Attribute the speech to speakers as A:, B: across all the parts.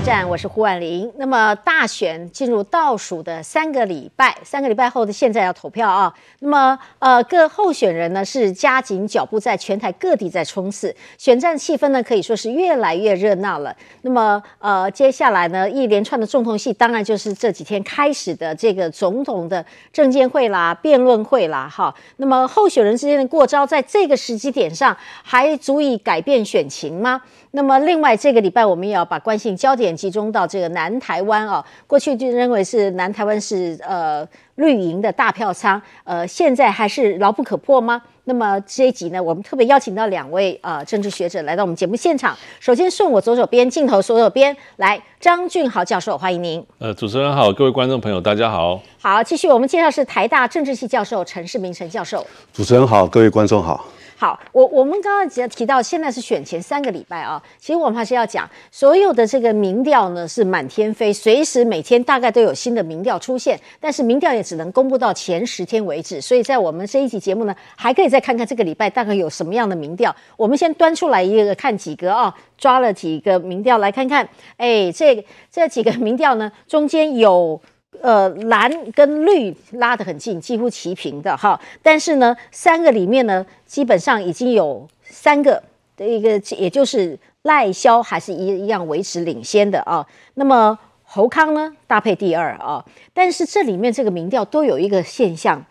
A: 站，我是胡婉玲。那么大选进入倒数的三个礼拜，三个礼拜后的现在要投票啊。那么呃，各候选人呢是加紧脚步，在全台各地在冲刺，选战气氛呢可以说是越来越热闹了。那么呃，接下来呢一连串的重头戏，当然就是这几天开始的这个总统的证监会啦、辩论会啦，哈。那么候选人之间的过招，在这个时机点上，还足以改变选情吗？那么，另外这个礼拜我们也要把关心焦点集中到这个南台湾啊。过去就认为是南台湾是呃绿营的大票仓，呃，现在还是牢不可破吗？那么这一集呢，我们特别邀请到两位呃政治学者来到我们节目现场。首先顺我左手边镜头左手边来，张俊豪教授，欢迎您。
B: 呃，主持人好，各位观众朋友，大家好。
A: 好，继续我们介绍是台大政治系教授陈世明陈教授。
C: 主持人好，各位观众好。
A: 好，我我们刚刚提提到，现在是选前三个礼拜啊。其实我们还是要讲，所有的这个民调呢是满天飞，随时每天大概都有新的民调出现。但是民调也只能公布到前十天为止，所以在我们这一集节目呢，还可以再看看这个礼拜大概有什么样的民调。我们先端出来一个看几个啊，抓了几个民调来看看。哎，这这几个民调呢，中间有。呃，蓝跟绿拉得很近，几乎齐平的哈。但是呢，三个里面呢，基本上已经有三个的一个，也就是赖萧还是一一样维持领先的啊。那么侯康呢，搭配第二啊。但是这里面这个民调都有一个现象，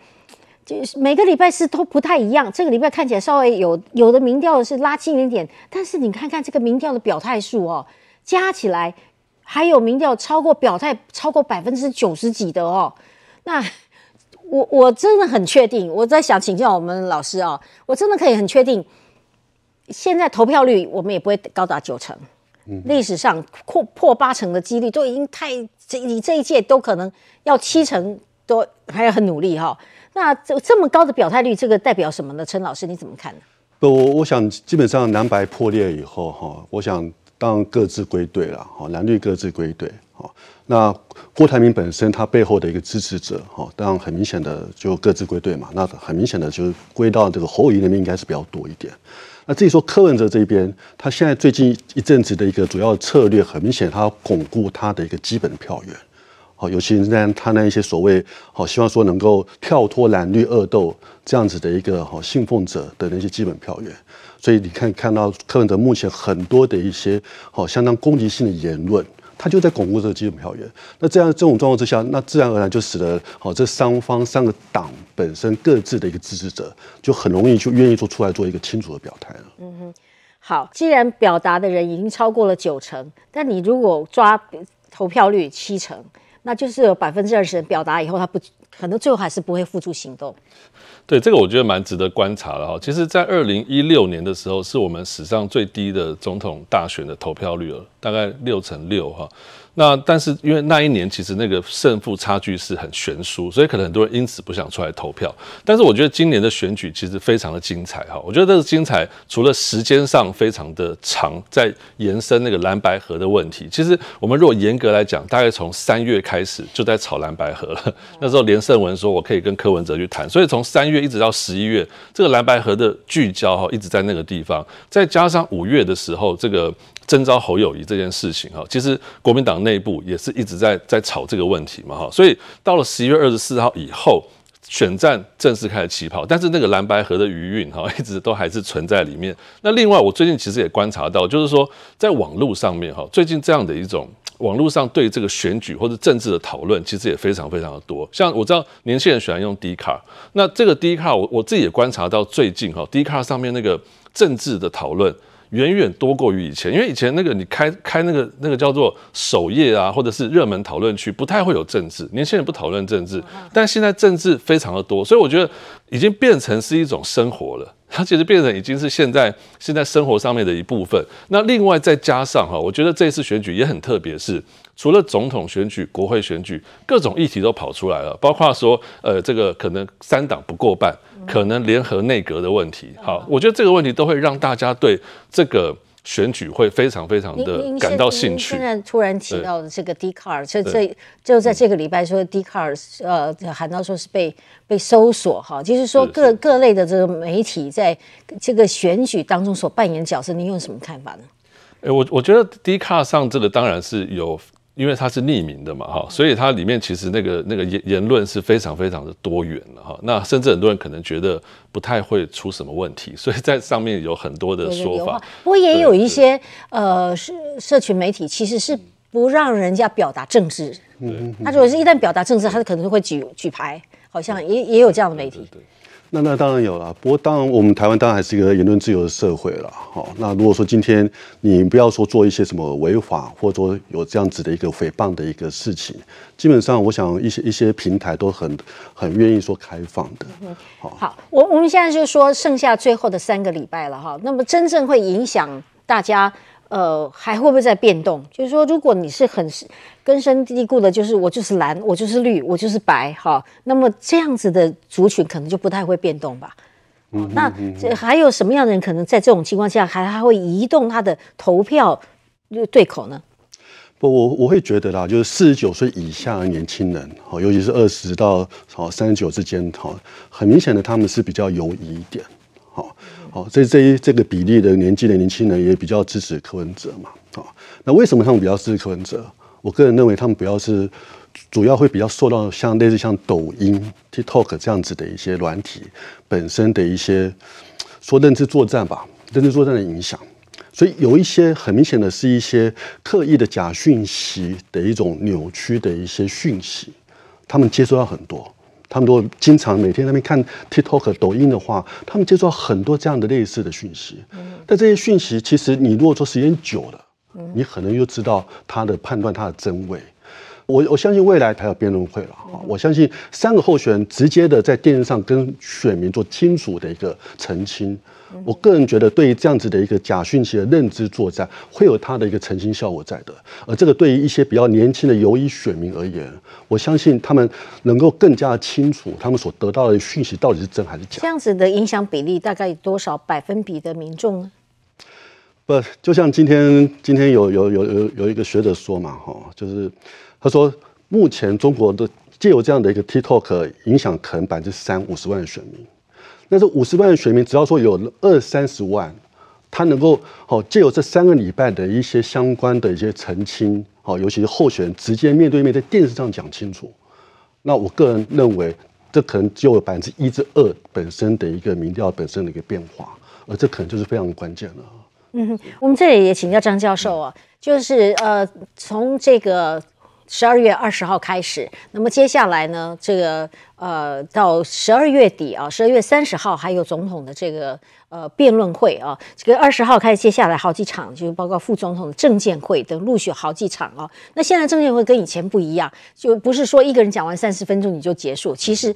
A: 就是每个礼拜是都不太一样。这个礼拜看起来稍微有有的民调是拉近一点，但是你看看这个民调的表态数哦，加起来。还有民调超过表态超过百分之九十几的哦，那我我真的很确定，我在想请教我们老师啊，我真的可以很确定，现在投票率我们也不会高达九成，嗯历史上破破八成的几率都已经太这你这一届都可能要七成都还要很努力哈，那这这么高的表态率，这个代表什么呢？陈老师你怎么看呢？
C: 不，我我想基本上蓝白破裂以后哈，我想。当各自归队了，哈，蓝绿各自归队，好，那郭台铭本身他背后的一个支持者，哈，当然很明显的就各自归队嘛，那很明显的就是归到这个侯友那边应该是比较多一点。那至于说柯文哲这边，他现在最近一阵子的一个主要策略，很明显他要巩固他的一个基本票源，好，尤其是在他那一些所谓好希望说能够跳脱蓝绿恶斗这样子的一个好信奉者的那些基本票源。所以你看，看到柯文哲目前很多的一些好相当攻击性的言论，他就在巩固这个基本票源。那这样这种状况之下，那自然而然就使得好这三方三个党本身各自的一个支持者，就很容易就愿意做出来做一个清楚的表态了。嗯
A: 哼，好，既然表达的人已经超过了九成，但你如果抓投票率七成，那就是有百分之二十人表达以后，他不可能最后还是不会付诸行动。
B: 对这个，我觉得蛮值得观察的哈。其实，在二零一六年的时候，是我们史上最低的总统大选的投票率了，大概六成六哈。那但是因为那一年其实那个胜负差距是很悬殊，所以可能很多人因此不想出来投票。但是我觉得今年的选举其实非常的精彩哈。我觉得这个精彩除了时间上非常的长，在延伸那个蓝白河的问题。其实我们如果严格来讲，大概从三月开始就在炒蓝白河了。那时候连胜文说我可以跟柯文哲去谈，所以从三月一直到十一月，这个蓝白河的聚焦哈一直在那个地方。再加上五月的时候这个。征召侯友谊这件事情哈，其实国民党内部也是一直在在吵这个问题嘛哈，所以到了十一月二十四号以后，选战正式开始起跑，但是那个蓝白河的余韵哈，一直都还是存在里面。那另外，我最近其实也观察到，就是说在网络上面哈，最近这样的一种网络上对这个选举或者政治的讨论，其实也非常非常的多。像我知道年轻人喜欢用 D 卡，那这个 D 卡我我自己也观察到，最近哈 D 卡上面那个政治的讨论。远远多过于以前，因为以前那个你开开那个那个叫做首页啊，或者是热门讨论区，不太会有政治，年轻人不讨论政治，但现在政治非常的多，所以我觉得已经变成是一种生活了，它其实变成已经是现在现在生活上面的一部分。那另外再加上哈，我觉得这次选举也很特别，是。除了总统选举、国会选举，各种议题都跑出来了，包括说，呃，这个可能三党不过半，可能联合内阁的问题。好，我觉得这个问题都会让大家对这个选举会非常非常的感到兴趣。
A: 现在突然提到的这个 D card，这这就在这个礼拜说 D card，呃，喊到说是被被搜索哈，就是说各各类的这个媒体在这个选举当中所扮演角色，你有什么看法呢？
B: 哎，我我觉得 D 卡上这个当然是有。因为它是匿名的嘛，哈，所以它里面其实那个那个言言论是非常非常的多元的哈。那甚至很多人可能觉得不太会出什么问题，所以在上面有很多的说法。
A: 不过也有一些呃社社群媒体其实是不让人家表达政治，嗯，他如果是一旦表达政治，他可能会举举牌，好像也也有这样的媒体。
C: 那那当然有了，不过当然我们台湾当然还是一个言论自由的社会了，好，那如果说今天你不要说做一些什么违法，或者说有这样子的一个诽谤的一个事情，基本上我想一些一些平台都很很愿意说开放的。
A: 好，好，我我们现在就说剩下最后的三个礼拜了哈，那么真正会影响大家。呃，还会不会在变动？就是说，如果你是很根深蒂固的，就是我就是蓝，我就是绿，我就是白，哈，那么这样子的族群可能就不太会变动吧。嗯，那这还有什么样的人可能在这种情况下还还会移动他的投票对口呢？
C: 不，我我会觉得啦，就是四十九岁以下的年轻人，哈，尤其是二十到好三十九之间，哈，很明显的他们是比较犹疑一点，好。这这一这个比例的年纪的年轻人也比较支持柯文哲嘛？啊，那为什么他们比较支持柯文哲？我个人认为他们主要是主要会比较受到像类似像抖音、TikTok 这样子的一些软体本身的一些说认知作战吧，认知作战的影响。所以有一些很明显的是一些刻意的假讯息的一种扭曲的一些讯息，他们接收到很多。他们都经常每天那边看 TikTok、抖音的话，他们接触到很多这样的类似的讯息。但这些讯息其实你如果说时间久了，你可能就知道它的判断它的真伪。我我相信未来还有辩论会了哈，我相信三个候选人直接的在电视上跟选民做清楚的一个澄清。我个人觉得，对于这样子的一个假讯息的认知作战，会有它的一个澄清效果在的。而这个对于一些比较年轻的游医选民而言，我相信他们能够更加清楚他们所得到的讯息到底是真还是假。
A: 这样子的影响比例大概有多少百分比的民众呢？
C: 不，就像今天今天有有有有有一个学者说嘛，哈，就是他说目前中国的借由这样的一个 TikTok 影响可能百分之三五十万的选民。那这五十万的选民，只要说有二三十万，他能够好借由这三个礼拜的一些相关的一些澄清，好，尤其是候选人直接面对面在电视上讲清楚，那我个人认为，这可能就有百分之一至二本身的一个民调本身的一个变化，而这可能就是非常关键了。
A: 嗯，我们这里也请教张教授啊，就是呃，从这个十二月二十号开始，那么接下来呢，这个。呃，到十二月底啊，十二月三十号还有总统的这个呃辩论会啊，这个二十号开始，接下来好几场，就包括副总统的政见会等陆续好几场啊。那现在政见会跟以前不一样，就不是说一个人讲完三十分钟你就结束，其实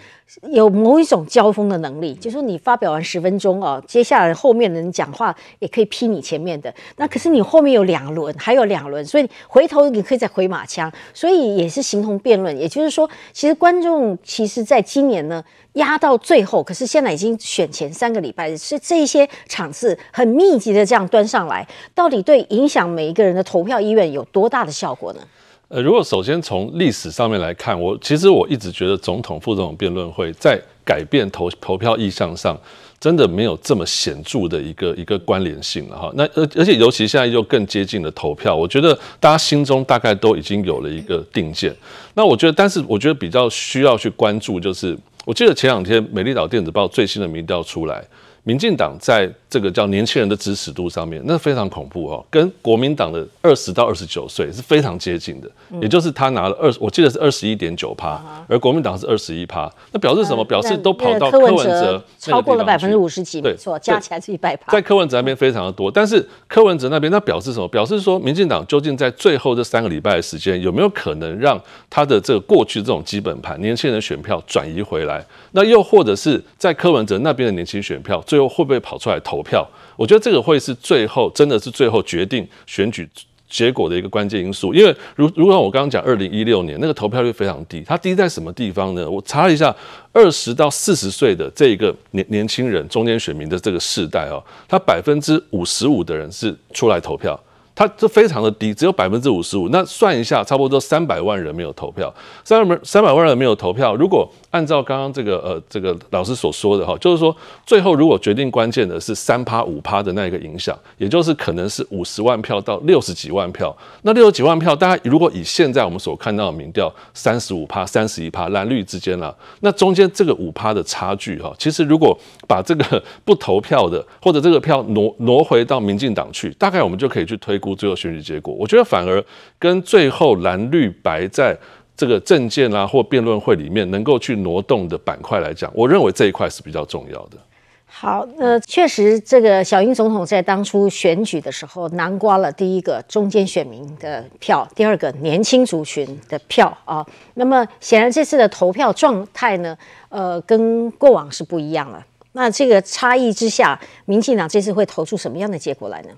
A: 有某一种交锋的能力，就是说你发表完十分钟啊，接下来后面的人讲话也可以批你前面的，那可是你后面有两轮，还有两轮，所以回头你可以再回马枪，所以也是形同辩论。也就是说，其实观众其实。在今年呢，压到最后，可是现在已经选前三个礼拜，是这些场次很密集的这样端上来，到底对影响每一个人的投票意愿有多大的效果呢？
B: 呃，如果首先从历史上面来看，我其实我一直觉得总统、副总统辩论会在改变投投票意向上。真的没有这么显著的一个一个关联性了哈，那而而且尤其现在又更接近了投票，我觉得大家心中大概都已经有了一个定见。那我觉得，但是我觉得比较需要去关注，就是我记得前两天美丽岛电子报最新的民调出来。民进党在这个叫年轻人的支持度上面，那非常恐怖哦，跟国民党的二十到二十九岁是非常接近的，也就是他拿了二，我记得是二十一点九趴，而国民党是二十一趴，那表示什么？表示都跑到柯文哲
A: 超过了百分之五十几，没错，加起来是一百趴，
B: 在柯文哲那边非常的多，但是柯文哲那边那表示什么？表示说民进党究竟在最后这三个礼拜的时间，有没有可能让他的这个过去这种基本盘年轻人的选票转移回来？那又或者是在柯文哲那边的年轻选票，最后会不会跑出来投票？我觉得这个会是最后真的是最后决定选举结果的一个关键因素。因为如如果我刚刚讲二零一六年那个投票率非常低，它低在什么地方呢？我查了一下，二十到四十岁的这一个年年轻人中间选民的这个世代哦，他百分之五十五的人是出来投票。它这非常的低，只有百分之五十五。那算一下，差不多三百万人没有投票，三百三百万人没有投票。如果按照刚刚这个呃这个老师所说的哈，就是说最后如果决定关键的是三趴五趴的那一个影响，也就是可能是五十万票到六十几万票。那六十几万票，大家如果以现在我们所看到的民调三十五趴、三十一趴蓝绿之间了，那中间这个五趴的差距哈，其实如果把这个不投票的或者这个票挪挪回到民进党去，大概我们就可以去推估最后选举结果。我觉得反而跟最后蓝绿白在。这个政见啊，或辩论会里面能够去挪动的板块来讲，我认为这一块是比较重要的。
A: 好，呃，确实，这个小英总统在当初选举的时候，囊括了第一个中间选民的票，第二个年轻族群的票啊。那么显然这次的投票状态呢，呃，跟过往是不一样了。那这个差异之下，民进党这次会投出什么样的结果来呢？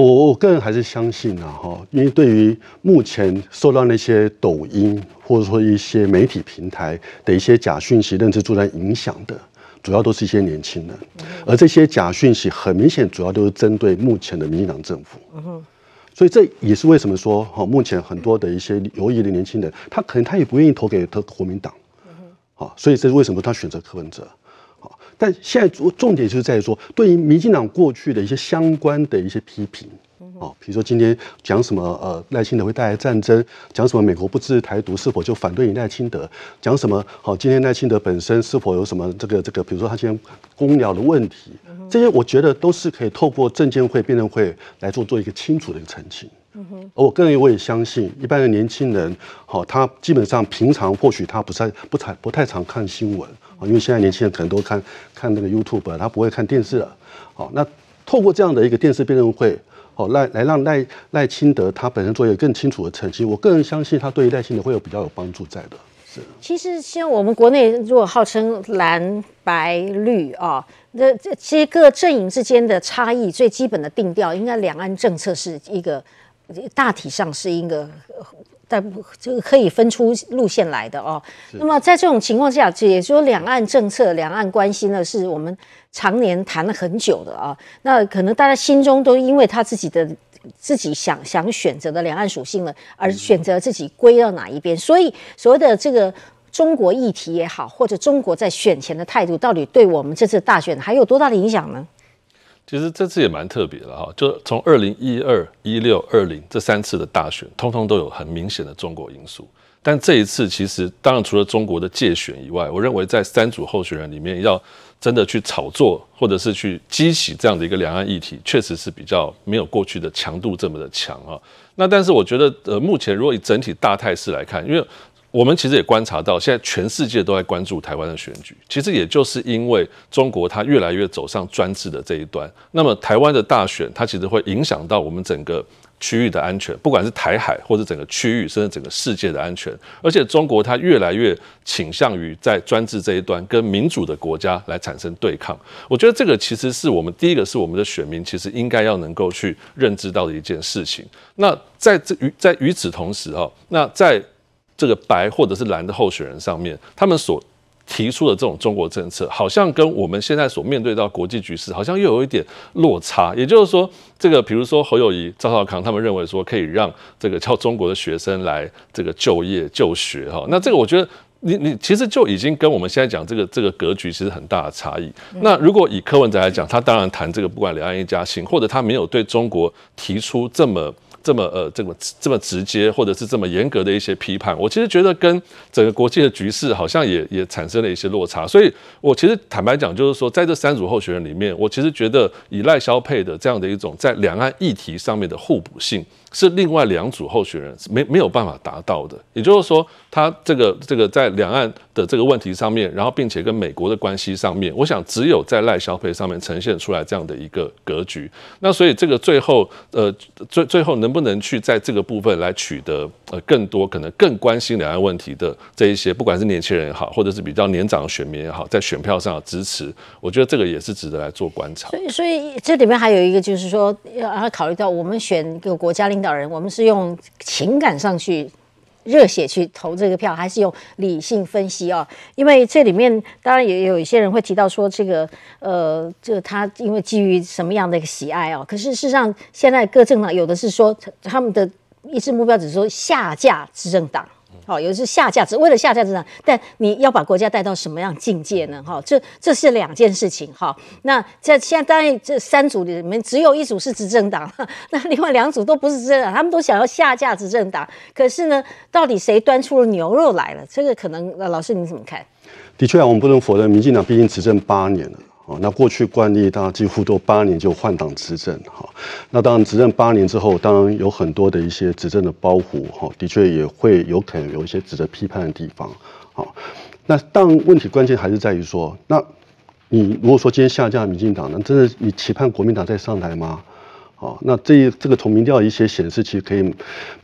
C: 我我个人还是相信啊，哈，因为对于目前受到那些抖音或者说一些媒体平台的一些假讯息认知作战影响的，主要都是一些年轻人，而这些假讯息很明显，主要都是针对目前的民进党政府。所以这也是为什么说，哈，目前很多的一些犹疑的年轻人，他可能他也不愿意投给他国民党，好，所以这是为什么他选择柯文哲。但现在重重点就是在于说，对于民进党过去的一些相关的一些批评，哦，比如说今天讲什么呃赖清德会带来战争，讲什么美国不支持台独，是否就反对你赖清德？讲什么好？今天赖清德本身是否有什么这个这个？比如说他今天公聊的问题，这些我觉得都是可以透过证监会辩论会来做做一个清楚的一个澄清。而我个人我也相信，一般的年轻人，好，他基本上平常或许他不太不太不太常看新闻。因为现在年轻人可能都看看那个 YouTube，他不会看电视了。好，那透过这样的一个电视辩论会，好来来让赖赖清德他本身做一个更清楚的澄清，我个人相信他对于赖清德会有比较有帮助在的。是。
A: 其实像我们国内如果号称蓝白绿啊，这这些各阵营之间的差异，最基本的定调，应该两岸政策是一个大体上是一个。在这个可以分出路线来的哦。那么在这种情况下，也说两岸政策、两岸关系呢，是我们常年谈了很久的啊。那可能大家心中都因为他自己的自己想想选择的两岸属性了，而选择自己归到哪一边。所以所谓的这个中国议题也好，或者中国在选前的态度，到底对我们这次大选还有多大的影响呢？
B: 其实这次也蛮特别的哈，就从二零一二、一六、二零这三次的大选，通通都有很明显的中国因素。但这一次，其实当然除了中国的借选以外，我认为在三组候选人里面，要真的去炒作或者是去激起这样的一个两岸议题，确实是比较没有过去的强度这么的强啊。那但是我觉得，呃，目前如果以整体大态势来看，因为我们其实也观察到，现在全世界都在关注台湾的选举。其实也就是因为中国它越来越走上专制的这一端，那么台湾的大选它其实会影响到我们整个区域的安全，不管是台海或者整个区域，甚至整个世界的安全。而且中国它越来越倾向于在专制这一端跟民主的国家来产生对抗。我觉得这个其实是我们第一个是我们的选民其实应该要能够去认知到的一件事情。那在这与在与此同时哈，那在这个白或者是蓝的候选人上面，他们所提出的这种中国政策，好像跟我们现在所面对到国际局势，好像又有一点落差。也就是说，这个比如说侯友谊、赵少康，他们认为说可以让这个叫中国的学生来这个就业就学哈。那这个我觉得，你你其实就已经跟我们现在讲这个这个格局其实很大的差异。那如果以柯文哲来讲，他当然谈这个不管两岸一家亲，或者他没有对中国提出这么。这么呃，这么这么直接，或者是这么严格的一些批判，我其实觉得跟整个国际的局势好像也也产生了一些落差。所以，我其实坦白讲，就是说，在这三组候选人里面，我其实觉得以赖萧配的这样的一种在两岸议题上面的互补性。是另外两组候选人是没没有办法达到的，也就是说，他这个这个在两岸的这个问题上面，然后并且跟美国的关系上面，我想只有在赖消费上面呈现出来这样的一个格局。那所以这个最后呃最最后能不能去在这个部分来取得呃更多可能更关心两岸问题的这一些，不管是年轻人也好，或者是比较年长的选民也好，在选票上的支持，我觉得这个也是值得来做观察。
A: 所以所以这里面还有一个就是说要要考虑到我们选一个国家领。导人，我们是用情感上去热血去投这个票，还是用理性分析哦？因为这里面当然也有一些人会提到说，这个呃，这个他因为基于什么样的一个喜爱哦？可是事实上，现在各政党有的是说他们的一致目标只是说下架执政党。好，有的是下架，只为了下架这样，但你要把国家带到什么样境界呢？哈，这这是两件事情。哈，那在现在当然这三组里面只有一组是执政党，那另外两组都不是执政党，他们都想要下架执政党。可是呢，到底谁端出了牛肉来了？这个可能，那老师你怎么看？
C: 的确啊，我们不能否认，民进党毕竟执政八年了。哦，那过去惯例，大家几乎都八年就换党执政，哈。那当然执政八年之后，当然有很多的一些执政的包袱，哈，的确也会有可能有一些值得批判的地方，好。那当然问题关键还是在于说，那你如果说今天下架民进党，那真的你期盼国民党再上台吗？哦，那这这个从民调一些显示，其实可以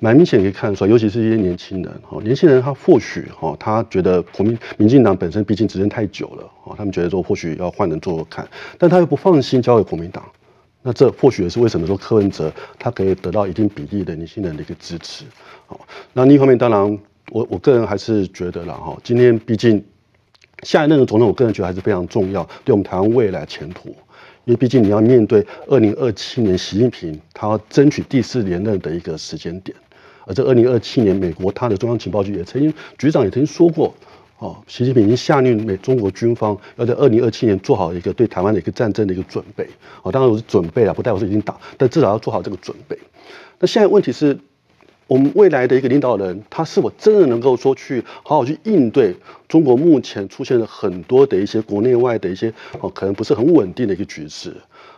C: 蛮明显可以看出来，尤其是一些年轻人，哦，年轻人他或许哈，他觉得国民民进党本身毕竟执政太久了，哦，他们觉得说或许要换人做做看，但他又不放心交给国民党，那这或许也是为什么说柯文哲他可以得到一定比例的年轻人的一个支持，哦，那另一方面，当然我我个人还是觉得了哈，今天毕竟下一任的总统，我个人觉得还是非常重要，对我们台湾未来前途。因为毕竟你要面对二零二七年习近平他要争取第四连任的一个时间点，而这二零二七年美国他的中央情报局也曾经局长也曾经说过，哦，习近平已经下令美中国军方要在二零二七年做好一个对台湾的一个战争的一个准备，哦，当然我是准备了，不代表是已经打，但至少要做好这个准备。那现在问题是。我们未来的一个领导人，他是否真的能够说去好好去应对中国目前出现了很多的一些国内外的一些哦，可能不是很稳定的一个局势？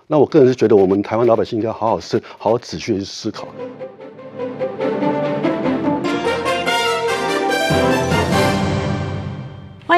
C: 那我个人是觉得，我们台湾老百姓应该好好思好好仔细的去思考。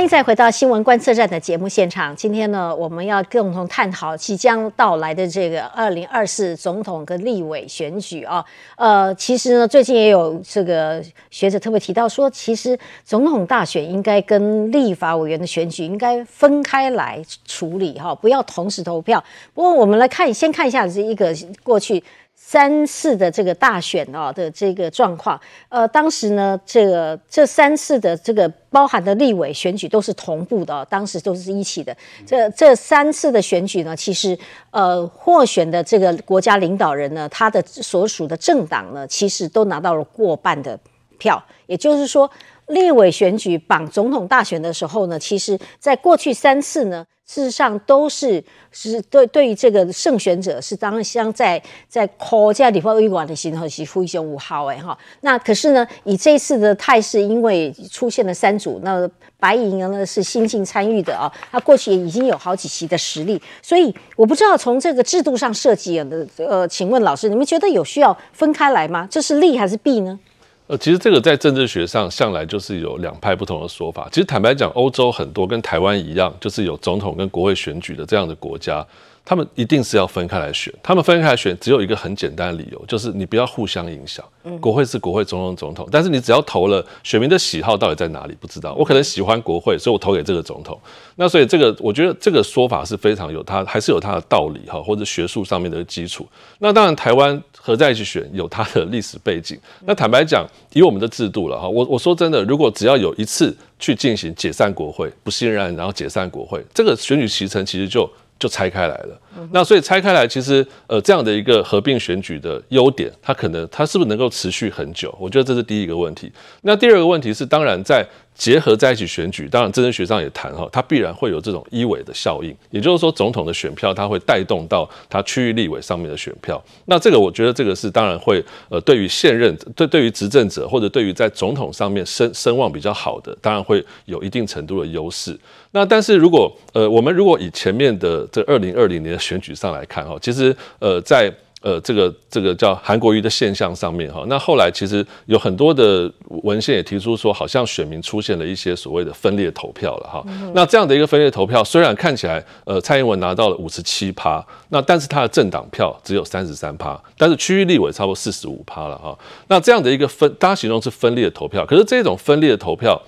A: 再回到新闻观测站的节目现场。今天呢，我们要共同探讨即将到来的这个二零二四总统跟立委选举啊。呃，其实呢，最近也有这个学者特别提到说，其实总统大选应该跟立法委员的选举应该分开来处理哈，不要同时投票。不过我们来看，先看一下这一个过去。三次的这个大选哦的这个状况，呃，当时呢，这个这三次的这个包含的立委选举都是同步的，当时都是一起的。这这三次的选举呢，其实呃，获选的这个国家领导人呢，他的所属的政党呢，其实都拿到了过半的票。也就是说，立委选举绑总统大选的时候呢，其实在过去三次呢。事实上都是是对对于这个胜选者是当像在在国家地方委员的时候是非常五号哎哈，那可是呢以这次的态势，因为出现了三组，那白银呢是新进参与的啊，他过去也已经有好几席的实力，所以我不知道从这个制度上设计的呃，请问老师，你们觉得有需要分开来吗？这是利还是弊呢？
B: 呃，其实这个在政治学上向来就是有两派不同的说法。其实坦白讲，欧洲很多跟台湾一样，就是有总统跟国会选举的这样的国家。他们一定是要分开来选，他们分开来选只有一个很简单的理由，就是你不要互相影响。国会是国会，总统总统，但是你只要投了，选民的喜好到底在哪里不知道。我可能喜欢国会，所以我投给这个总统。那所以这个我觉得这个说法是非常有它还是有它的道理哈，或者学术上面的基础。那当然台湾合在一起选有它的历史背景。那坦白讲，以我们的制度了哈，我我说真的，如果只要有一次去进行解散国会，不信任然后解散国会，这个选举期程其实就。就拆开来了，那所以拆开来，其实呃这样的一个合并选举的优点，它可能它是不是能够持续很久？我觉得这是第一个问题。那第二个问题是，当然在。结合在一起选举，当然政治学上也谈哈，它必然会有这种一委的效应，也就是说，总统的选票它会带动到它区域立委上面的选票。那这个我觉得这个是当然会呃，对于现任对对于执政者或者对于在总统上面声声望比较好的，当然会有一定程度的优势。那但是如果呃，我们如果以前面的这二零二零年选举上来看哈，其实呃在。呃，这个这个叫韩国瑜的现象上面哈，那后来其实有很多的文献也提出说，好像选民出现了一些所谓的分裂投票了哈。那这样的一个分裂投票，虽然看起来呃蔡英文拿到了五十七趴，那但是他的政党票只有三十三趴，但是区域立委差不多四十五趴了哈。那这样的一个分，大家形容是分裂投票，可是这种分裂的投票，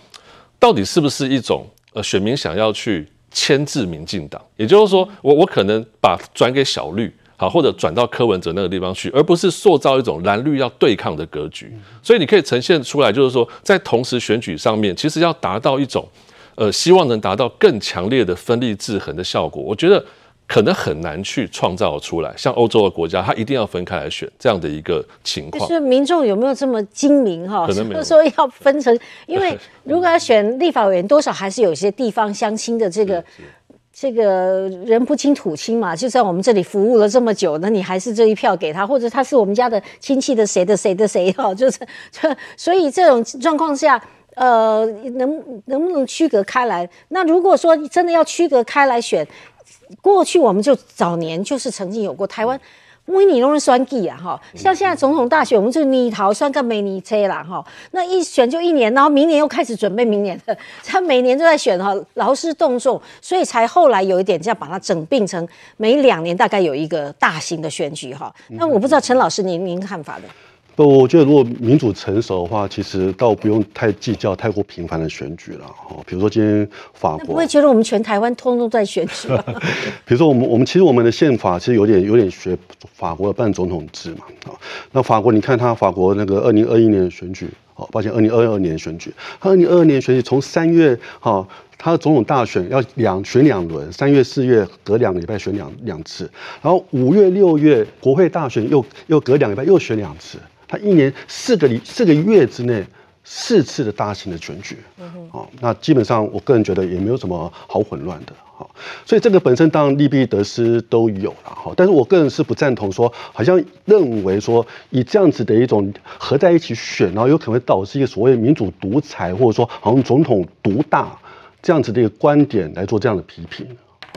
B: 到底是不是一种呃选民想要去牵制民进党？也就是说，我我可能把转给小绿。好，或者转到柯文哲那个地方去，而不是塑造一种蓝绿要对抗的格局。所以你可以呈现出来，就是说在同时选举上面，其实要达到一种，呃，希望能达到更强烈的分立制衡的效果。我觉得可能很难去创造出来。像欧洲的国家，它一定要分开来选这样的一个情况。
A: 就是民众有没有这么精明哈？
B: 可能没有
A: 说要分成，因为 如果要选立法委员，多少还是有一些地方乡亲的这个。这个人不清土亲嘛，就在我们这里服务了这么久，那你还是这一票给他，或者他是我们家的亲戚的谁的谁的谁哈，就是，所以这种状况下，呃，能能不能区隔开来？那如果说真的要区隔开来选，过去我们就早年就是曾经有过台湾。为你弄人选举啊，哈，像现在总统大选，我们就你逃算个没你车啦，哈，那一选就一年，然后明年又开始准备明年的，他每年都在选哈，劳师动众，所以才后来有一点这样把它整并成每两年大概有一个大型的选举哈。那我不知道陈老师您您看法的。
C: 不，我觉得如果民主成熟的话，其实倒不用太计较太过频繁的选举了。哈，比如说今天法国，
A: 不会觉得我们全台湾通通在选举？
C: 比如说我们我们其实我们的宪法其实有点有点学法国的半总统制嘛。啊，那法国你看他法国那个二零二一年的选举，哦，抱歉，二零二二年选举，二零二二年选举从三月哈，他的总统大选要两选两轮，三月四月隔两个礼拜选两两次，然后五月六月国会大选又又隔两个礼拜又选两次。他一年四个里四个月之内四次的大型的选举，哦，那基本上我个人觉得也没有什么好混乱的，好，所以这个本身当然利弊得失都有了，哈，但是我个人是不赞同说，好像认为说以这样子的一种合在一起选，然后有可能会导致一个所谓民主独裁，或者说好像总统独大这样子的一个观点来做这样的批评。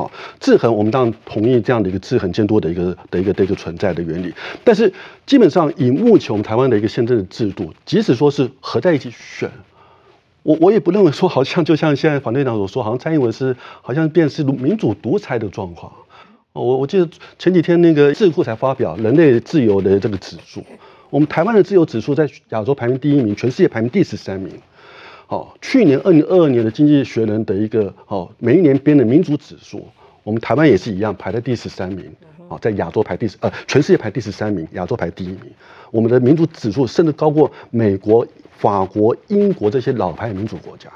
C: 啊，制衡我们当然同意这样的一个制衡监督的一个的一个的一个存在的原理，但是基本上以目前我们台湾的一个宪政的制度，即使说是合在一起选，我我也不认为说好像就像现在反对党所说，好像蔡英文是好像变是民主独裁的状况。我我记得前几天那个智库才发表人类自由的这个指数，我们台湾的自由指数在亚洲排名第一名，全世界排名第十三名。好，去年二零二二年的经济学人的一个好每一年编的民主指数，我们台湾也是一样排在第十三名。好，在亚洲排第十，呃，全世界排第十三名，亚洲排第一名。我们的民主指数甚至高过美国、法国、英国这些老牌民主国家。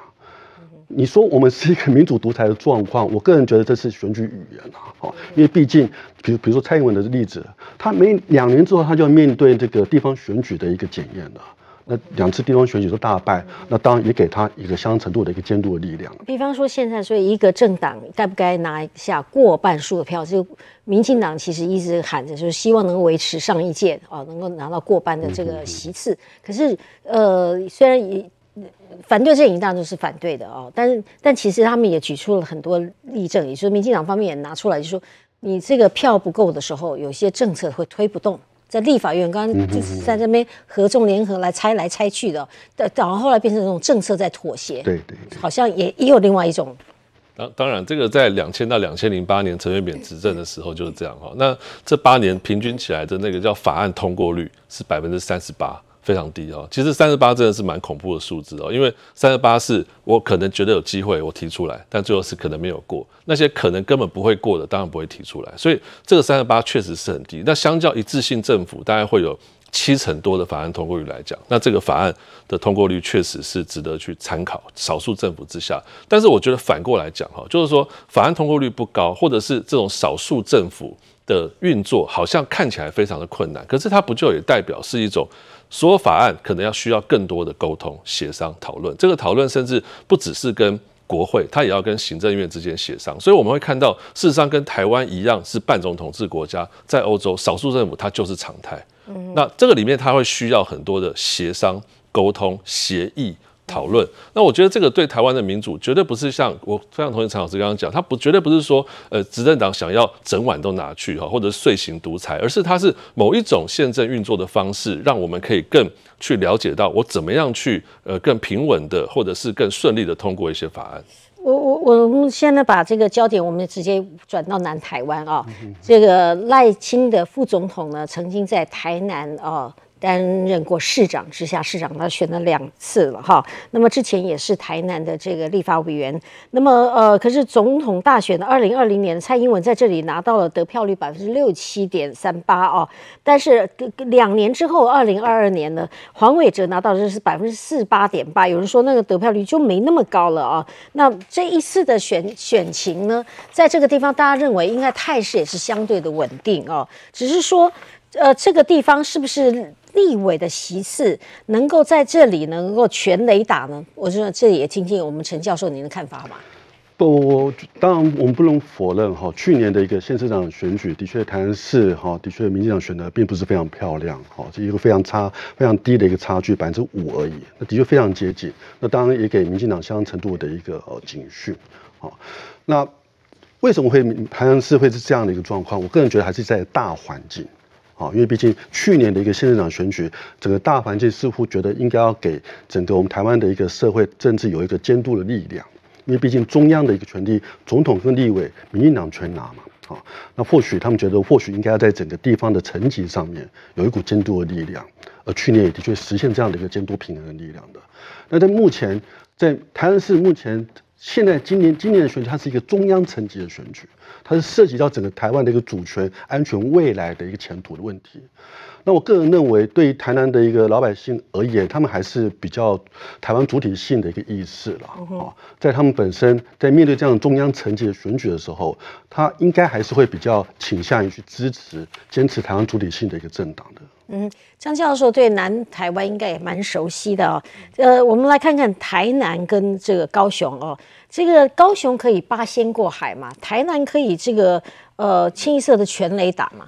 C: 你说我们是一个民主独裁的状况，我个人觉得这是选举语言啊。好，因为毕竟，比如比如说蔡英文的例子，他每两年之后他就要面对这个地方选举的一个检验了。那两次地方选举都大败，那当然也给他一个相当程度的一个监督的力量。
A: 比方说现在，所以一个政党该不该拿下过半数的票？就民进党其实一直喊着，就是希望能够维持上一届哦，能够拿到过半的这个席次。可是，呃，虽然也反对阵营当然都是反对的哦，但是但其实他们也举出了很多例证，也就是民进党方面也拿出来，就说你这个票不够的时候，有些政策会推不动。在立法院，刚刚就是在这边合纵联合来拆来拆去的，但然后后来变成这种政策在妥协，
C: 对对，
A: 好像也也有另外一种。
B: 当当然，这个在两千到两千零八年陈水扁执政的时候就是这样哈。那这八年平均起来的那个叫法案通过率是百分之三十八。非常低哦，其实三十八真的是蛮恐怖的数字哦，因为三十八是我可能觉得有机会我提出来，但最后是可能没有过。那些可能根本不会过的，当然不会提出来。所以这个三十八确实是很低。那相较一致性政府大概会有七成多的法案通过率来讲，那这个法案的通过率确实是值得去参考。少数政府之下，但是我觉得反过来讲哈，就是说法案通过率不高，或者是这种少数政府的运作好像看起来非常的困难，可是它不就也代表是一种？所有法案可能要需要更多的沟通、协商、讨论。这个讨论甚至不只是跟国会，它也要跟行政院之间协商。所以我们会看到，事实上跟台湾一样是半总统制国家，在欧洲少数政府它就是常态。那这个里面它会需要很多的协商、沟通、协议。讨论，那我觉得这个对台湾的民主绝对不是像我非常同意陈老师刚刚讲，他不绝对不是说，呃，执政党想要整晚都拿去哈，或者睡行独裁，而是它是某一种宪政运作的方式，让我们可以更去了解到我怎么样去呃更平稳的，或者是更顺利的通过一些法案。
A: 我我我们现在把这个焦点，我们直接转到南台湾啊，这个赖清的副总统呢，曾经在台南啊。担任过市长，直辖市长，他选了两次了哈。那么之前也是台南的这个立法委员。那么呃，可是总统大选的二零二零年，蔡英文在这里拿到了得票率百分之六七点三八哦。但是两年之后，二零二二年呢，黄伟哲拿到的是百分之四八点八。有人说那个得票率就没那么高了啊。那这一次的选选情呢，在这个地方，大家认为应该态势也是相对的稳定哦。只是说，呃，这个地方是不是立委的席次能够在这里能够全雷打呢？我觉得这也听听我们陈教授您的看法好吗？
C: 不，当然我们不能否认哈，去年的一个县市长选举的确台南市哈，的确民进党选的并不是非常漂亮哈，是一个非常差、非常低的一个差距，百分之五而已，那的确非常接近。那当然也给民进党相当程度的一个呃警讯。好，那。为什么会台南市会是这样的一个状况？我个人觉得还是在大环境，啊，因为毕竟去年的一个县长选举，整个大环境似乎觉得应该要给整个我们台湾的一个社会政治有一个监督的力量，因为毕竟中央的一个权力，总统跟立委，民进党全拿嘛，啊，那或许他们觉得或许应该要在整个地方的层级上面有一股监督的力量，而去年也的确实现这样的一个监督平衡的力量的。那在目前在台南市目前。现在今年今年的选举，它是一个中央层级的选举，它是涉及到整个台湾的一个主权、安全、未来的一个前途的问题。那我个人认为，对于台南的一个老百姓而言，他们还是比较台湾主体性的一个意识了啊。在他们本身在面对这样中央层级的选举的时候，他应该还是会比较倾向于去支持、坚持台湾主体性的一个政党的。
A: 嗯，张教授对南台湾应该也蛮熟悉的哦。呃，我们来看看台南跟这个高雄哦。这个高雄可以八仙过海嘛？台南可以这个呃清一色的全雷打嘛？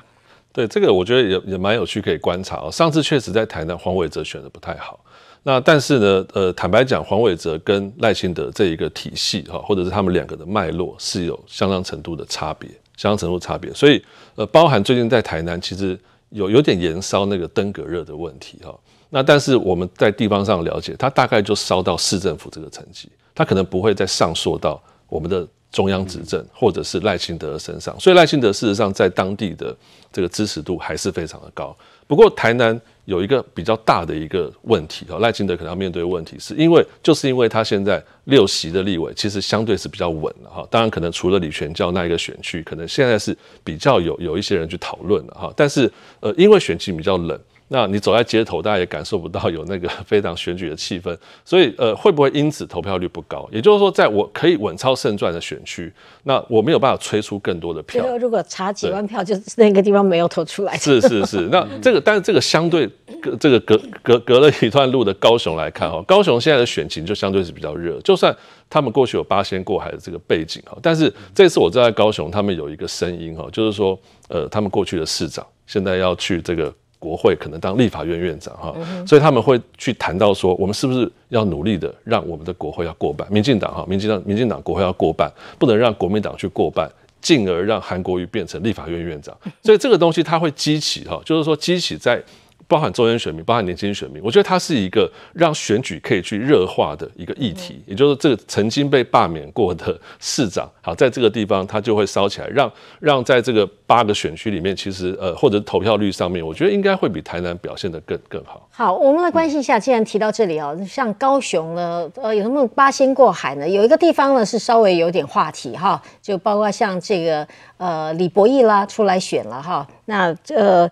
B: 对，这个我觉得也也蛮有趣，可以观察哦。上次确实在台南黄伟哲选的不太好，那但是呢，呃，坦白讲，黄伟哲跟赖清德这一个体系哈，或者是他们两个的脉络是有相当程度的差别，相当程度差别。所以呃，包含最近在台南其实。有有点延烧那个登革热的问题哈，那但是我们在地方上了解，它大概就烧到市政府这个层级，它可能不会再上溯到我们的中央执政或者是赖清德身上，所以赖清德事实上在当地的这个支持度还是非常的高。不过台南有一个比较大的一个问题哈，赖清德可能要面对的问题，是因为就是因为他现在六席的立委其实相对是比较稳的哈，当然可能除了李全教那一个选区，可能现在是比较有有一些人去讨论了哈，但是呃因为选区比较冷。那你走在街头，大家也感受不到有那个 非常选举的气氛，所以呃，会不会因此投票率不高？也就是说，在我可以稳操胜券的选区，那我没有办法催出更多的票。
A: 如果差几万票，就是那个地方没有投出来。
B: 是是是，那 这个，但是这个相对隔这个隔隔隔了一段路的高雄来看哈，高雄现在的选情就相对是比较热，就算他们过去有八仙过海的这个背景哈，但是这次我在高雄，他们有一个声音哈，就是说呃，他们过去的市长现在要去这个。国会可能当立法院院长哈，所以他们会去谈到说，我们是不是要努力的让我们的国会要过半？民进党哈，民进党民进党国会要过半，不能让国民党去过半，进而让韩国瑜变成立法院院长。所以这个东西它会激起哈，就是说激起在。包含中年选民，包含年轻选民，我觉得它是一个让选举可以去热化的一个议题。也就是这个曾经被罢免过的市长，好，在这个地方他就会烧起来，让让在这个八个选区里面，其实呃，或者投票率上面，我觉得应该会比台南表现的更更好。
A: 好，我们来关心一下，既然提到这里哦，像高雄呢，呃，有什么八仙过海呢？有一个地方呢是稍微有点话题哈，就包括像这个呃李博义啦出来选了哈，那呃。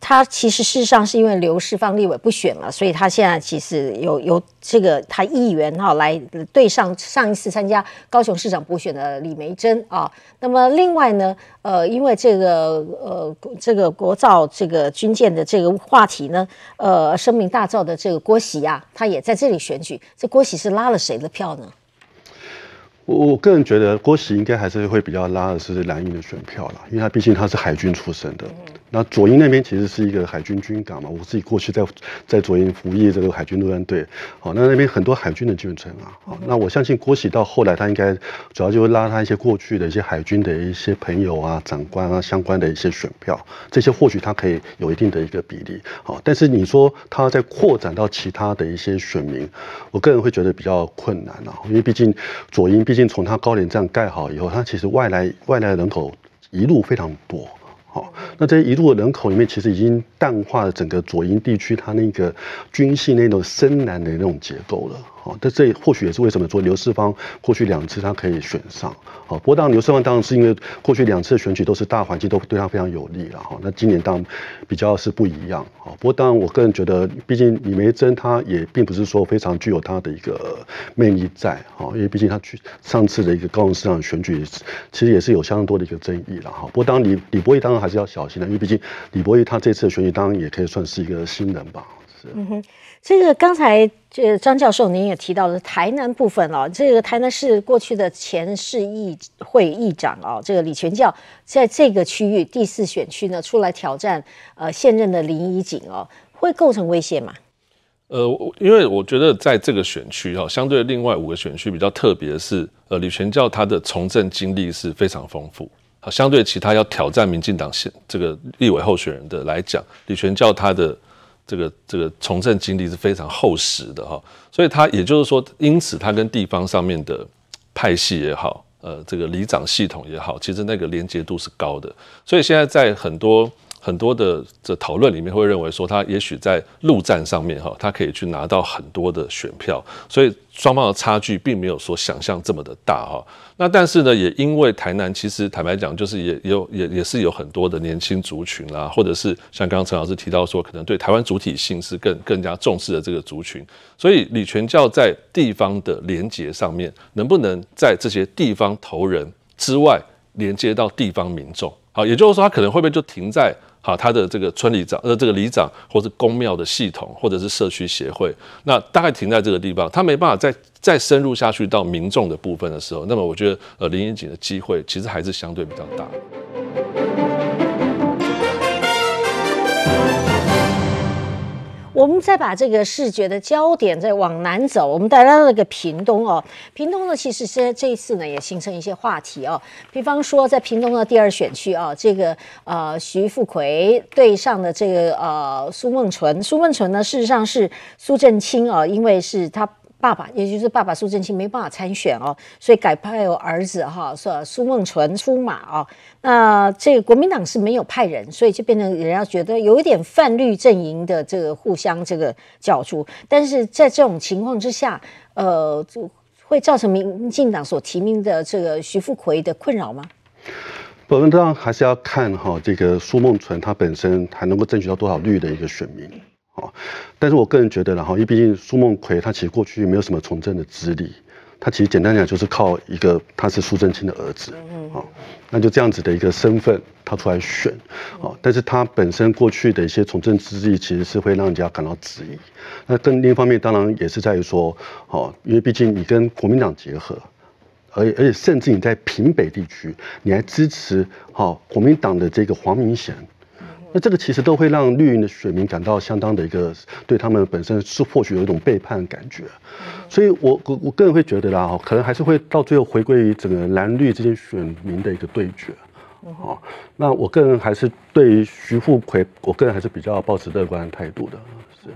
A: 他其实事实上是因为刘世芳立委不选了，所以他现在其实有有这个他议员哈来对上上一次参加高雄市长补选的李梅珍啊。那么另外呢，呃，因为这个呃这个国造这个军舰的这个话题呢，呃声名大噪的这个郭喜呀，他也在这里选举。这郭喜是拉了谁的票呢？
C: 我我个人觉得郭喜应该还是会比较拉的是蓝营的选票啦，因为他毕竟他是海军出身的。那左营那边其实是一个海军军港嘛，我自己过去在在左营服役这个海军陆战队，好，那那边很多海军的眷村啊，好，那我相信郭喜到后来他应该主要就会拉他一些过去的一些海军的一些朋友啊、长官啊相关的一些选票，这些或许他可以有一定的一个比例，好，但是你说他在扩展到其他的一些选民，我个人会觉得比较困难啊，因为毕竟左营毕竟从他高廉站盖好以后，他其实外来外来人口一路非常多。好，那这一路的人口里面，其实已经淡化了整个左营地区它那个军系那种深蓝的那种结构了。好，但这或许也是为什么说刘世芳过去两次他可以选上。好，不过当然刘世芳当然是因为过去两次选举都是大环境都对他非常有利了。哈，那今年当然比较是不一样。好，不过当然我个人觉得，毕竟李梅珍她也并不是说非常具有她的一个魅力在。哈，因为毕竟她去上次的一个高雄市长选举，其实也是有相当多的一个争议了。哈，不过当然李李博义当然还是要小心的，因为毕竟李博义他这次的选举当然也可以算是一个新人吧。是。嗯哼。
A: 这个刚才这张教授您也提到了台南部分哦，这个台南市过去的前市议会议长哦，这个李全教在这个区域第四选区呢出来挑战呃现任的林怡景哦，会构成威胁吗？
B: 呃，因为我觉得在这个选区哈，相对另外五个选区比较特别的是，呃，李全教他的从政经历是非常丰富，好，相对其他要挑战民进党现这个立委候选人的来讲，李全教他的。这个这个从政经历是非常厚实的哈，所以他也就是说，因此他跟地方上面的派系也好，呃，这个里长系统也好，其实那个连接度是高的。所以现在在很多很多的这讨论里面，会认为说他也许在陆战上面哈，他可以去拿到很多的选票，所以双方的差距并没有说想象这么的大哈。那但是呢，也因为台南其实坦白讲，就是也有也也是有很多的年轻族群啦，或者是像刚刚陈老师提到说，可能对台湾主体性是更更加重视的这个族群，所以李全教在地方的连结上面，能不能在这些地方头人之外连接到地方民众？好，也就是说，他可能会不会就停在？好，他的这个村里长，呃，这个里长，或是公庙的系统，或者是社区协会，那大概停在这个地方，他没办法再再深入下去到民众的部分的时候，那么我觉得，呃，林英景的机会其实还是相对比较大。
A: 我们再把这个视觉的焦点再往南走，我们带来了个屏东哦。屏东呢，其实是这一次呢也形成一些话题哦。比方说，在屏东的第二选区啊，这个呃徐富奎对上的这个呃苏梦纯，苏梦纯呢事实上是苏正清啊，因为是他。爸爸，也就是爸爸苏正清没办法参选哦，所以改派我儿子哈，说苏梦纯出马哦。那这个国民党是没有派人，所以就变成人家觉得有一点泛绿阵营的这个互相这个角逐。但是在这种情况之下，呃，就会造成民进党所提名的这个徐富奎的困扰吗？
C: 我们当然还是要看哈，这个苏梦纯他本身还能够争取到多少绿的一个选民。但是我个人觉得了哈，因为毕竟苏梦奎他其实过去没有什么从政的资历，他其实简单讲就是靠一个他是苏正清的儿子，啊，那就这样子的一个身份他出来选，啊，但是他本身过去的一些从政资历其实是会让人家感到质疑。那更另一方面当然也是在于说，哦，因为毕竟你跟国民党结合，而而且甚至你在平北地区你还支持好国民党的这个黄明贤。那这个其实都会让绿营的选民感到相当的一个对他们本身是或许有一种背叛的感觉，所以我我我个人会觉得啦，可能还是会到最后回归于整个蓝绿之间选民的一个对决，哦，那我个人还是对于徐富奎，我个人还是比较保持乐观的态度的，是。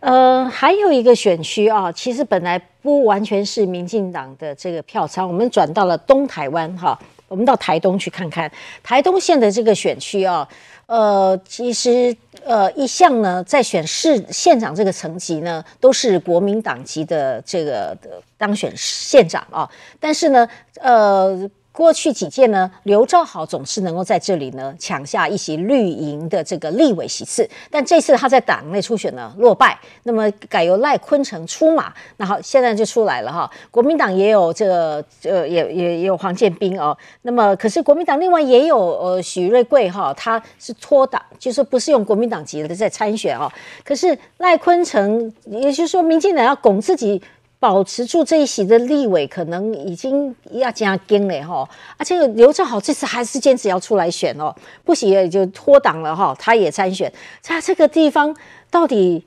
A: 呃，还有一个选区啊，其实本来不完全是民进党的这个票仓，我们转到了东台湾哈，我们到台东去看看台东县的这个选区啊。呃，其实呃，一向呢，在选市县长这个层级呢，都是国民党籍的这个当选县长啊，但是呢，呃。过去几届呢，刘兆好总是能够在这里呢抢下一席绿营的这个立委席次，但这次他在党内初选呢落败，那么改由赖坤成出马，那好现在就出来了哈。国民党也有这个呃也也也有黄建斌哦，那么可是国民党另外也有呃许瑞贵哈，他是脱党，就是不是用国民党籍的在参选哦。可是赖坤成，也就是说民进党要拱自己。保持住这一席的立委，可能已经要加跟了哈。而且刘正豪这次还是坚持要出来选哦，不行也就脱党了哈。他也参选，在这个地方到底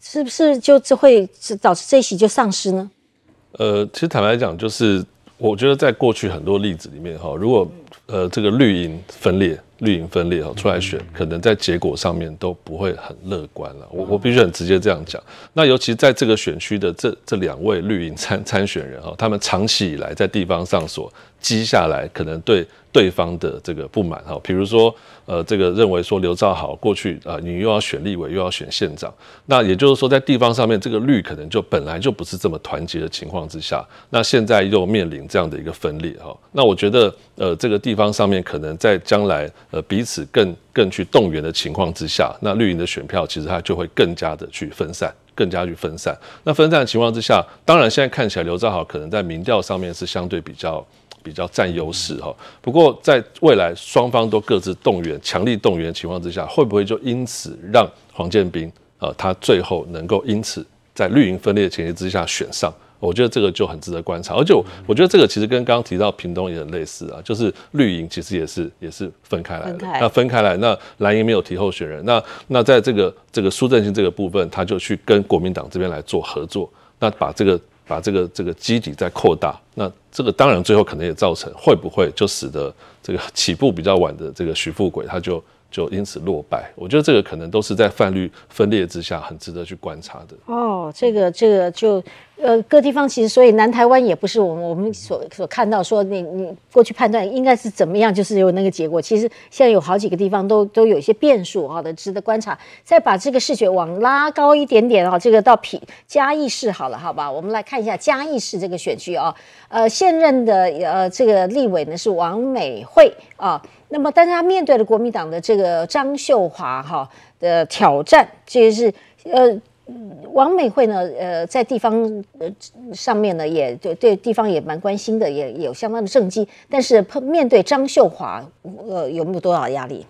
A: 是不是就只会导致这一席就丧失呢？
B: 呃，其实坦白讲，就是我觉得在过去很多例子里面哈，如果呃这个绿营分裂，绿营分裂哈出来选，可能在结果上面都不会很乐观了。我我必须很直接这样讲。那尤其在这个选区的这这两位绿营参参选人哈，他们长期以来在地方上所积下来，可能对对方的这个不满哈，比如说呃这个认为说刘兆好过去啊，你又要选立委又要选县长，那也就是说在地方上面这个绿可能就本来就不是这么团结的情况之下，那现在又面临这样的一个分裂哈，那我觉得呃这个地方上面可能在将来。呃，彼此更更去动员的情况之下，那绿营的选票其实它就会更加的去分散，更加去分散。那分散的情况之下，当然现在看起来刘兆豪可能在民调上面是相对比较比较占优势哈。不过在未来双方都各自动员、强力动员的情况之下，会不会就因此让黄建斌呃他最后能够因此在绿营分裂的前提之下选上？我觉得这个就很值得观察，而且我觉得这个其实跟刚刚提到屏东也很类似啊，就是绿营其实也是也是分开来的，那分开来，那蓝营没有提候选人，那那在这个这个苏振兴这个部分，他就去跟国民党这边来做合作，那把这个把这个这个基底再扩大，那这个当然最后可能也造成会不会就使得这个起步比较晚的这个徐富贵他就。就因此落败，我觉得这个可能都是在泛绿分裂之下，很值得去观察的。
A: 哦，这个这个就呃各地方其实，所以南台湾也不是我们我们所所看到说你你过去判断应该是怎么样，就是有那个结果。其实现在有好几个地方都都有一些变数，好的值得观察。再把这个视觉往拉高一点点啊，这个到平嘉义市好了，好吧？我们来看一下嘉义市这个选区啊，呃，现任的呃这个立委呢是王美惠啊。那么，但是他面对了国民党的这个张秀华哈的挑战，这是呃，王美惠呢，呃，在地方呃上面呢，也对对地方也蛮关心的，也有相当的政绩。但是碰面对张秀华，呃，有没有多少压力？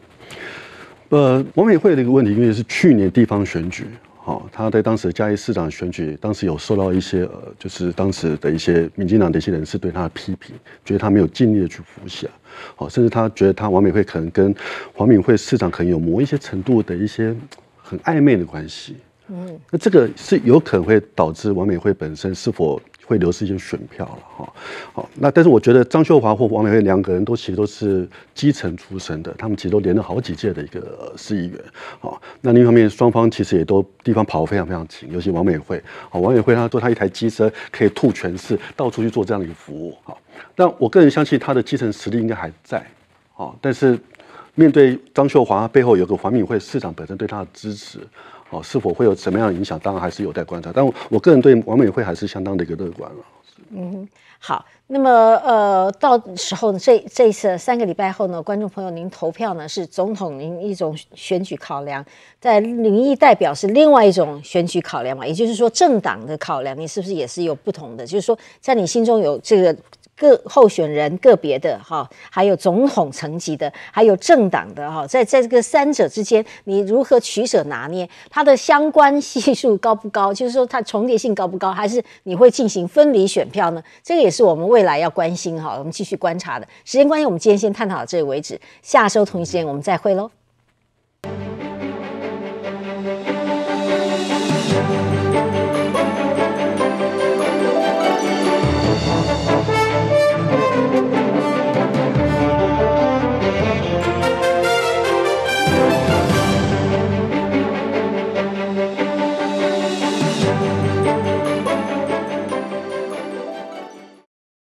C: 呃，王美惠的一个问题，因为是去年地方选举。哦，他在当时的嘉义市长选举，当时有受到一些呃，就是当时的一些民进党的一些人士对他的批评，觉得他没有尽力的去服下，好，甚至他觉得他王美惠可能跟黄敏惠市长可能有某一些程度的一些很暧昧的关系，嗯，那这个是有可能会导致王美惠本身是否。会流失一些选票了哈，好，那但是我觉得张秀华或王美惠两个人都其实都是基层出身的，他们其实都连了好几届的一个市议员，好，那另一方面双方其实也都地方跑得非常非常勤，尤其王美惠，好，王美惠她做她一台机车可以吐全市，到处去做这样的一个服务，好，那我个人相信她的基层实力应该还在，好，但是面对张秀华背后有个黄敏惠市长本身对她的支持。哦，是否会有什么样的影响？当然还是有待观察。但我个人对王美惠还是相当的一个乐观了。
A: 嗯，好。那么呃，到时候这这一次三个礼拜后呢，观众朋友，您投票呢是总统您一种选举考量，在民意代表是另外一种选举考量嘛？也就是说，政党的考量，你是不是也是有不同的？就是说，在你心中有这个。各候选人个别的哈，还有总统层级的，还有政党的哈，在在这个三者之间，你如何取舍拿捏？它的相关系数高不高？就是说它重叠性高不高？还是你会进行分离选票呢？这个也是我们未来要关心哈，我们继续观察的。时间关系，我们今天先探讨到这里为止，下周同一时间我们再会喽。